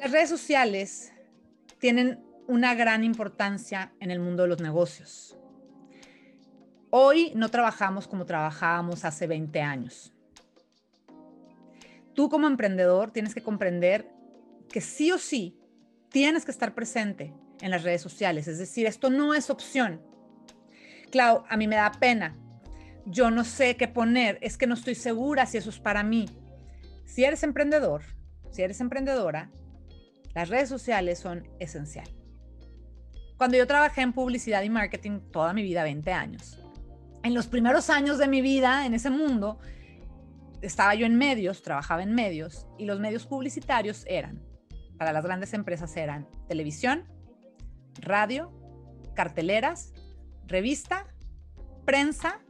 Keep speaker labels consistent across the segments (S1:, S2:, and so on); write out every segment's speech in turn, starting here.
S1: Las redes sociales tienen una gran importancia en el mundo de los negocios. Hoy no trabajamos como trabajábamos hace 20 años. Tú como emprendedor tienes que comprender que sí o sí tienes que estar presente en las redes sociales. Es decir, esto no es opción. Claro, a mí me da pena. Yo no sé qué poner. Es que no estoy segura si eso es para mí. Si eres emprendedor, si eres emprendedora, las redes sociales son esencial. Cuando yo trabajé en publicidad y marketing toda mi vida, 20 años, en los primeros años de mi vida en ese mundo, estaba yo en medios, trabajaba en medios, y los medios publicitarios eran, para las grandes empresas eran televisión, radio, carteleras, revista, prensa,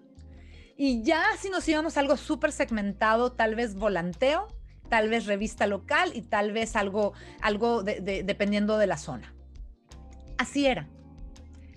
S1: y ya si nos íbamos algo súper segmentado, tal vez volanteo, tal vez revista local y tal vez algo, algo dependiendo de la zona. Así era.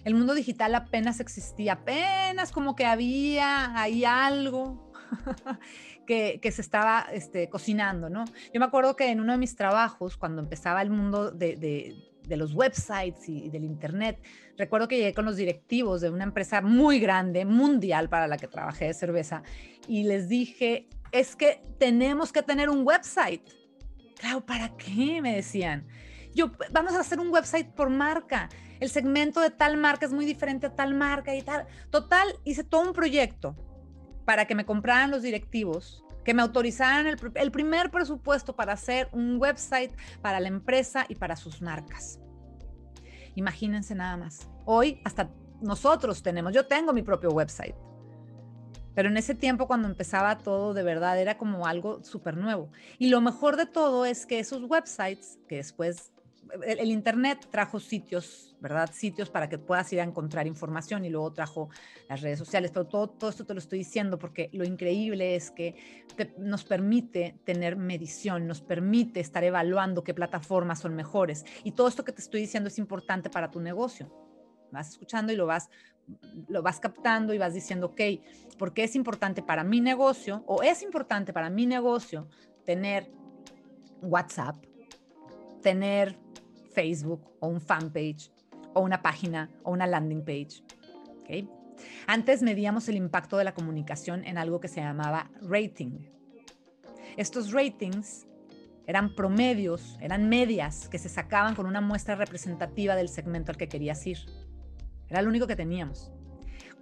S1: El mundo digital apenas existía, apenas como que había ahí algo que, se estaba este, cocinando, ¿no? Yo me acuerdo que en uno de mis trabajos, cuando empezaba el mundo de, los websites y, del Internet, recuerdo que llegué con los directivos de una empresa muy grande, mundial para la que trabajé de cerveza, y les dije, es que tenemos que tener un website. Claro, ¿para qué? Me decían. Yo, vamos a hacer un website por marca. El segmento de tal marca es muy diferente a tal marca y tal. Total, hice todo un proyecto para que me compraran los directivos, que me autorizaran el, el primer presupuesto para hacer un website para la empresa y para sus marcas. Imagínense nada más. Hoy hasta nosotros tenemos, yo tengo mi propio website. Pero en ese tiempo cuando empezaba todo de verdad era como algo súper nuevo. Y lo mejor de todo es que esos websites, que después el, Internet trajo sitios, ¿verdad? Sitios para que puedas ir a encontrar información y luego trajo las redes sociales. Pero todo, todo esto te lo estoy diciendo porque lo increíble es que nos permite tener medición, nos permite estar evaluando qué plataformas son mejores. Y todo esto que te estoy diciendo es importante para tu negocio. Vas escuchando y lo vas, lo vas captando y vas diciendo, ok, ¿por qué es importante para mi negocio o es importante para mi negocio tener WhatsApp, tener Facebook o un fanpage o una página o una landing page. ¿okay? Antes medíamos el impacto de la comunicación en algo que se llamaba rating. Estos ratings eran promedios, eran medias que se sacaban con una muestra representativa del segmento al que querías ir. Era lo único que teníamos.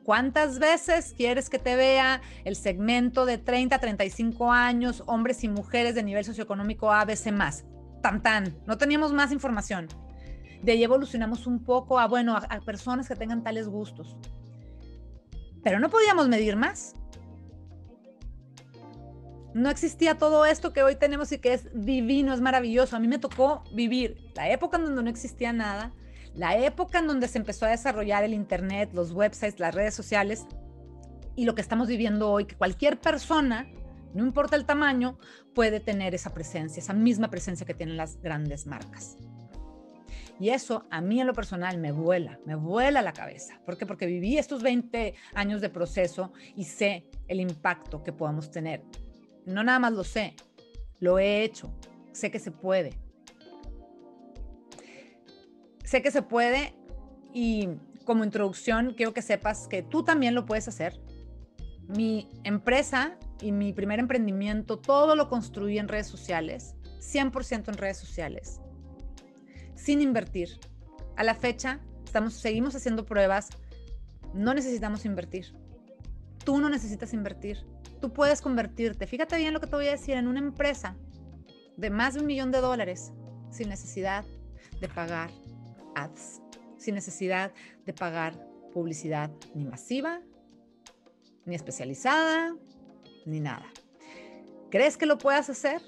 S1: ¿Cuántas veces quieres que te vea el segmento de 30 a 35 años, hombres y mujeres de nivel socioeconómico ABC más? tan no teníamos más información. De ahí evolucionamos un poco a, bueno, a, personas que tengan tales gustos. Pero no podíamos medir más. No existía todo esto que hoy tenemos y que es divino, es maravilloso. A mí me tocó vivir la época en donde no existía nada, la época en donde se empezó a desarrollar el Internet, los websites, las redes sociales y lo que estamos viviendo hoy, que cualquier persona no importa el tamaño, puede tener esa presencia, esa misma presencia que tienen las grandes marcas. Y eso a mí en lo personal me vuela, me vuela la cabeza. ¿Por qué? Porque viví estos 20 años de proceso y sé el impacto que podemos tener. No nada más lo sé, lo he hecho, sé que se puede. Sé que se puede y como introducción quiero que sepas que tú también lo puedes hacer. Mi empresa y mi primer emprendimiento, todo lo construí en redes sociales, 100% en redes sociales, sin invertir. A la fecha, estamos, seguimos haciendo pruebas, no necesitamos invertir. Tú no necesitas invertir. Tú puedes convertirte, fíjate bien lo que te voy a decir, en una empresa de más de un millón de dólares sin necesidad de pagar ads, sin necesidad de pagar publicidad ni masiva, ni especializada, ni nada. ¿Crees que lo puedas hacer?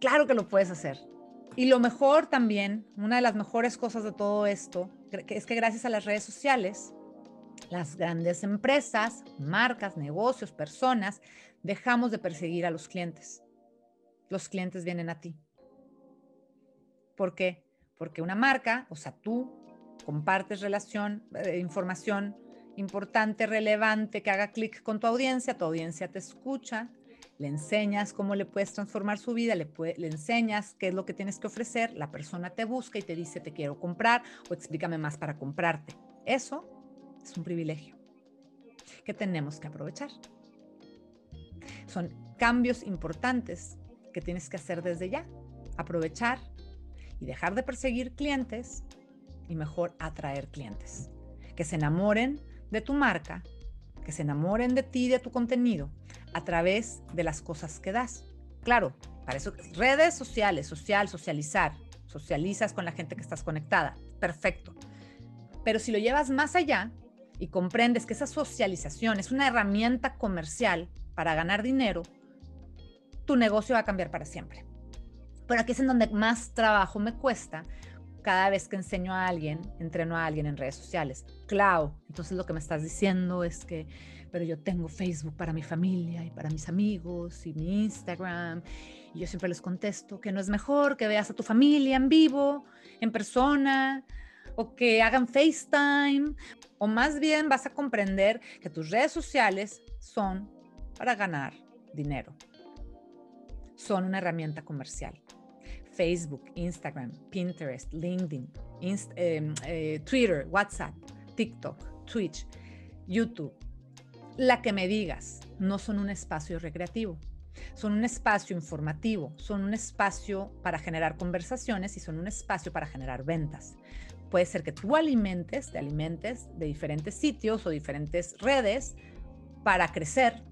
S1: Claro que lo puedes hacer. Y lo mejor también, una de las mejores cosas de todo esto, es que gracias a las redes sociales, las grandes empresas, marcas, negocios, personas, dejamos de perseguir a los clientes. Los clientes vienen a ti. ¿Por qué? Porque una marca, o sea, tú compartes relación, eh, información importante, relevante, que haga clic con tu audiencia, tu audiencia te escucha le enseñas cómo le puedes transformar su vida, le, le enseñas qué es lo que tienes que ofrecer, la persona te busca y te dice te quiero comprar o explícame más para comprarte. Eso es un privilegio que tenemos que aprovechar. Son cambios importantes que tienes que hacer desde ya. Aprovechar y dejar de perseguir clientes y mejor atraer clientes. Que se enamoren de tu marca, que se enamoren de ti de tu contenido a través de las cosas que das. Claro, para eso redes sociales, social, socializar, socializas con la gente que estás conectada, perfecto. Pero si lo llevas más allá y comprendes que esa socialización es una herramienta comercial para ganar dinero, tu negocio va a cambiar para siempre. Pero aquí es en donde más trabajo me cuesta cada vez que enseño a alguien, entreno a alguien en redes sociales. Clau, entonces lo que me estás diciendo es que, pero yo tengo Facebook para mi familia y para mis amigos y mi Instagram. Y yo siempre les contesto que no es mejor que veas a tu familia en vivo, en persona, o que hagan FaceTime, o más bien vas a comprender que tus redes sociales son para ganar dinero. Son una herramienta comercial. Facebook, Instagram, Pinterest, LinkedIn, em, eh, Twitter, WhatsApp, TikTok, Twitch, YouTube, la que me digas, no son un espacio recreativo. Son un espacio informativo, son un espacio para generar conversaciones y son un espacio para generar ventas. Puede ser que tú alimentes, te alimentes de diferentes sitios o diferentes redes para crecer.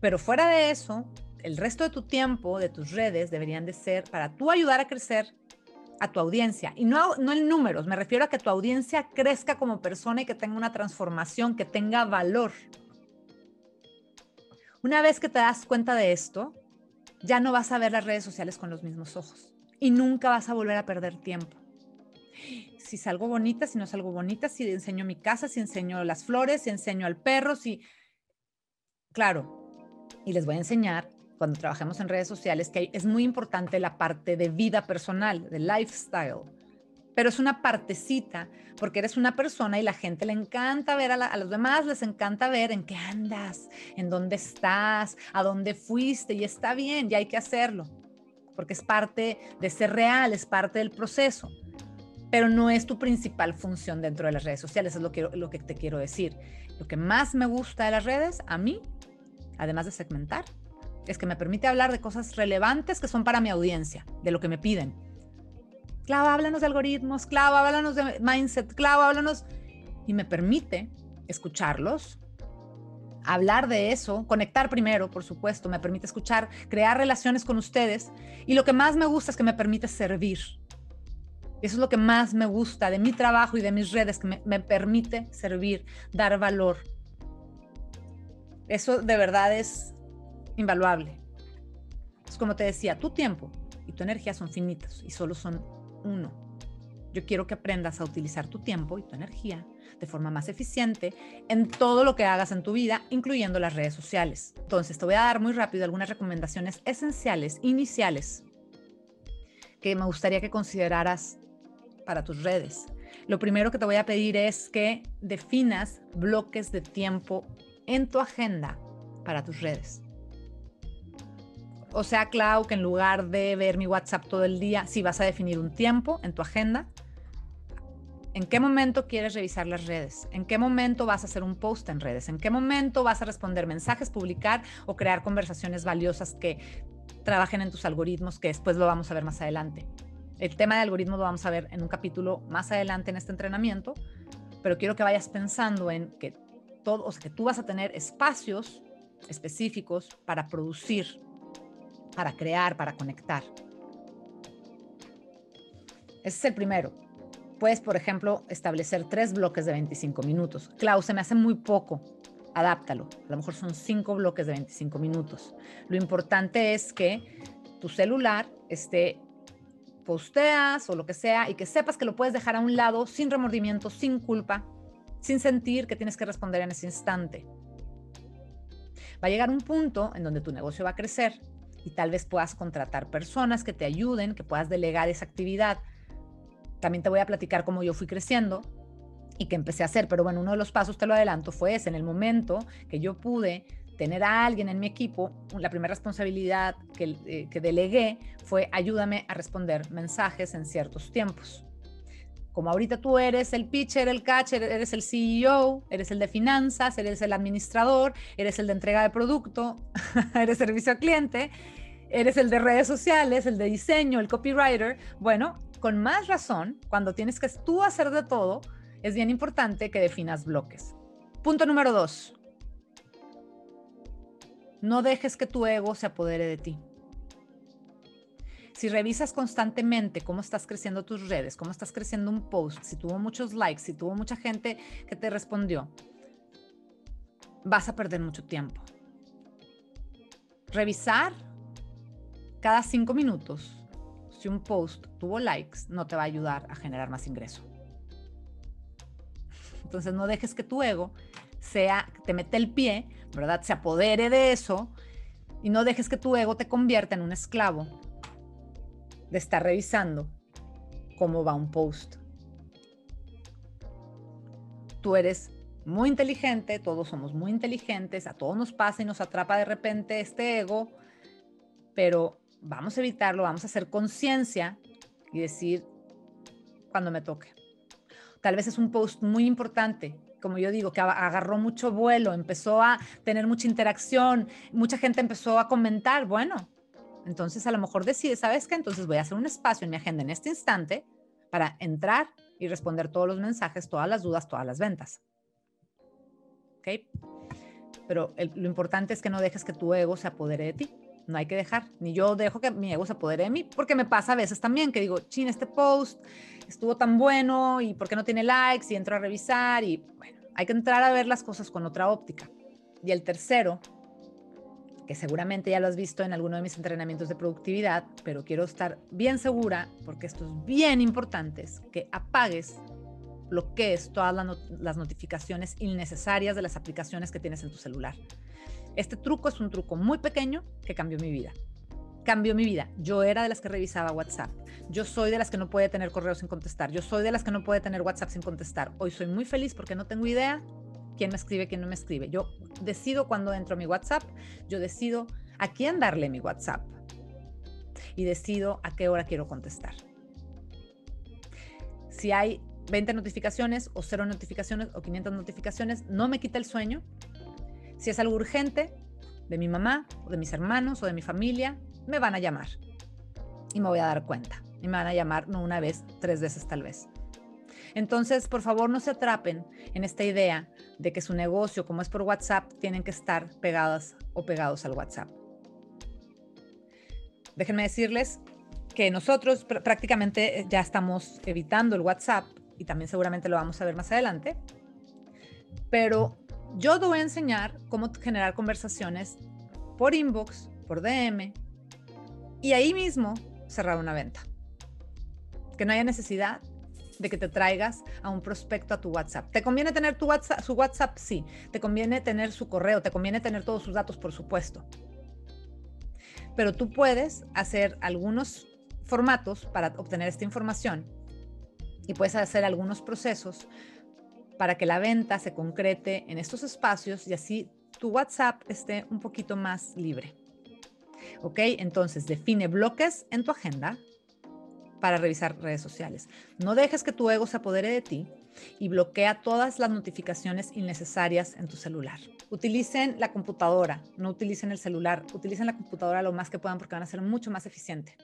S1: Pero fuera de eso, el resto de tu tiempo, de tus redes, deberían de ser para tú ayudar a crecer a tu audiencia. Y no, no en números, me refiero a que tu audiencia crezca como persona y que tenga una transformación, que tenga valor. Una vez que te das cuenta de esto, ya no vas a ver las redes sociales con los mismos ojos y nunca vas a volver a perder tiempo. Si salgo bonita, si no salgo bonita, si enseño mi casa, si enseño las flores, si enseño al perro, si... Claro, y les voy a enseñar cuando trabajemos en redes sociales que es muy importante la parte de vida personal, de lifestyle. Pero es una partecita, porque eres una persona y la gente le encanta ver a, los demás, les encanta ver en qué andas, en dónde estás, a dónde fuiste, y está bien, ya hay que hacerlo, porque es parte de ser real, es parte del proceso pero no es tu principal función dentro de las redes sociales, es lo que, lo que te quiero decir. Lo que más me gusta de las redes, a mí, además de segmentar, es que me permite hablar de cosas relevantes que son para mi audiencia, de lo que me piden. Clava, háblanos de algoritmos, Clava, háblanos de mindset, Clava, háblanos. Y me permite escucharlos, hablar de eso, conectar primero, por supuesto, me permite escuchar, crear relaciones con ustedes. Y lo que más me gusta es que me permite servir. Eso es lo que más me gusta de mi trabajo y de mis redes, que me, me permite servir, dar valor. Eso de verdad es invaluable. Es como te decía, tu tiempo y tu energía son finitos y solo son uno. Yo quiero que aprendas a utilizar tu tiempo y tu energía de forma más eficiente en todo lo que hagas en tu vida, incluyendo las redes sociales. Entonces, te voy a dar muy rápido algunas recomendaciones esenciales, iniciales, que me gustaría que consideraras para tus redes. Lo primero que te voy a pedir es que definas bloques de tiempo en tu agenda para tus redes. O sea, Clau, que en lugar de ver mi WhatsApp todo el día, si vas a definir un tiempo en tu agenda, ¿en qué momento quieres revisar las redes? ¿En qué momento vas a hacer un post en redes? ¿En qué momento vas a responder mensajes, publicar o crear conversaciones valiosas que trabajen en tus algoritmos, que después lo vamos a ver más adelante? El tema de algoritmos lo vamos a ver en un capítulo más adelante en este entrenamiento, pero quiero que vayas pensando en que todo, o que tú vas a tener espacios específicos para producir para crear, para conectar. Ese es el primero. Puedes, por ejemplo, establecer tres bloques de 25 minutos. Clau, se me hace muy poco. Adáptalo. A lo mejor son cinco bloques de 25 minutos. Lo importante es que tu celular esté posteas o lo que sea y que sepas que lo puedes dejar a un lado sin remordimiento, sin culpa, sin sentir que tienes que responder en ese instante. Va a llegar un punto en donde tu negocio va a crecer y tal vez puedas contratar personas que te ayuden, que puedas delegar esa actividad. También te voy a platicar cómo yo fui creciendo y que empecé a hacer, pero bueno, uno de los pasos, te lo adelanto, fue ese, en el momento que yo pude tener a alguien en mi equipo, la primera responsabilidad que, eh, que delegué fue ayúdame a responder mensajes en ciertos tiempos. Como ahorita tú eres el pitcher, el catcher, eres el CEO, eres el de finanzas, eres el administrador, eres el de entrega de producto, eres servicio al cliente, eres el de redes sociales, el de diseño, el copywriter. Bueno, con más razón, cuando tienes que tú hacer de todo, es bien importante que definas bloques. Punto número dos. No dejes que tu ego se apodere de ti. Si revisas constantemente cómo estás creciendo tus redes, cómo estás creciendo un post, si tuvo muchos likes, si tuvo mucha gente que te respondió, vas a perder mucho tiempo. Revisar cada cinco minutos si un post tuvo likes, no te va a ayudar a generar más ingreso. Entonces no dejes que tu ego sea, te mete el pie, ¿verdad? Se apodere de eso y no dejes que tu ego te convierta en un esclavo de estar revisando cómo va un post. Tú eres muy inteligente, todos somos muy inteligentes, a todos nos pasa y nos atrapa de repente este ego, pero vamos a evitarlo, vamos a hacer conciencia y decir cuando me toque. Tal vez es un post muy importante, como yo digo, que agarró mucho vuelo, empezó a tener mucha interacción, mucha gente empezó a comentar, bueno, entonces a lo mejor decide, ¿sabes qué? Entonces voy a hacer un espacio en mi agenda en este instante para entrar y responder todos los mensajes, todas las dudas, todas las ventas. ¿Ok? Pero lo importante es que no dejes que tu ego se apodere de ti. No hay que dejar, ni yo dejo que mi ego se apodere de mí, porque me pasa a veces también que digo, chin, este post estuvo tan bueno y por qué no tiene likes y entro a revisar y bueno, hay que entrar a ver las cosas con otra óptica. Y el tercero seguramente ya lo has visto en alguno de mis entrenamientos de productividad, pero quiero estar bien segura, porque esto es bien importante, que apagues, bloquees todas las notificaciones innecesarias de las aplicaciones que tienes en tu celular. Este truco es un truco muy pequeño que cambió mi vida. Cambió mi vida. Yo era de las que revisaba WhatsApp. Yo soy de las que no puede tener correos sin contestar. Yo soy de las que no puede tener WhatsApp sin contestar. Hoy soy muy feliz porque no tengo idea quién me escribe, quién no me escribe. Yo decido cuando entro a mi WhatsApp, yo decido a quién darle mi WhatsApp y decido a qué hora quiero contestar. Si hay 20 notificaciones o 0 notificaciones o 500 notificaciones, no me quita el sueño. Si es algo urgente de mi mamá o de mis hermanos o de mi familia, me van a llamar y me voy a dar cuenta. Y me van a llamar no una vez, tres veces tal vez. Entonces, por favor, no se atrapen en esta idea de que su negocio, como es por WhatsApp, tienen que estar pegadas o pegados al WhatsApp. Déjenme decirles que nosotros prácticamente ya estamos evitando el WhatsApp y también seguramente lo vamos a ver más adelante, pero yo te voy a enseñar cómo generar conversaciones por inbox, por DM y ahí mismo cerrar una venta. Que no haya necesidad de que te traigas a un prospecto a tu WhatsApp. ¿Te conviene tener tu WhatsApp, su WhatsApp? Sí. ¿Te conviene tener su correo? ¿Te conviene tener todos sus datos? Por supuesto. Pero tú puedes hacer algunos formatos para obtener esta información y puedes hacer algunos procesos para que la venta se concrete en estos espacios y así tu WhatsApp esté un poquito más libre. ¿Ok? Entonces define bloques en tu agenda para revisar redes sociales. No dejes que tu ego se apodere de ti y bloquea todas las notificaciones innecesarias en tu celular. Utilicen la computadora, no utilicen el celular, utilicen la computadora lo más que puedan porque van a ser mucho más eficientes.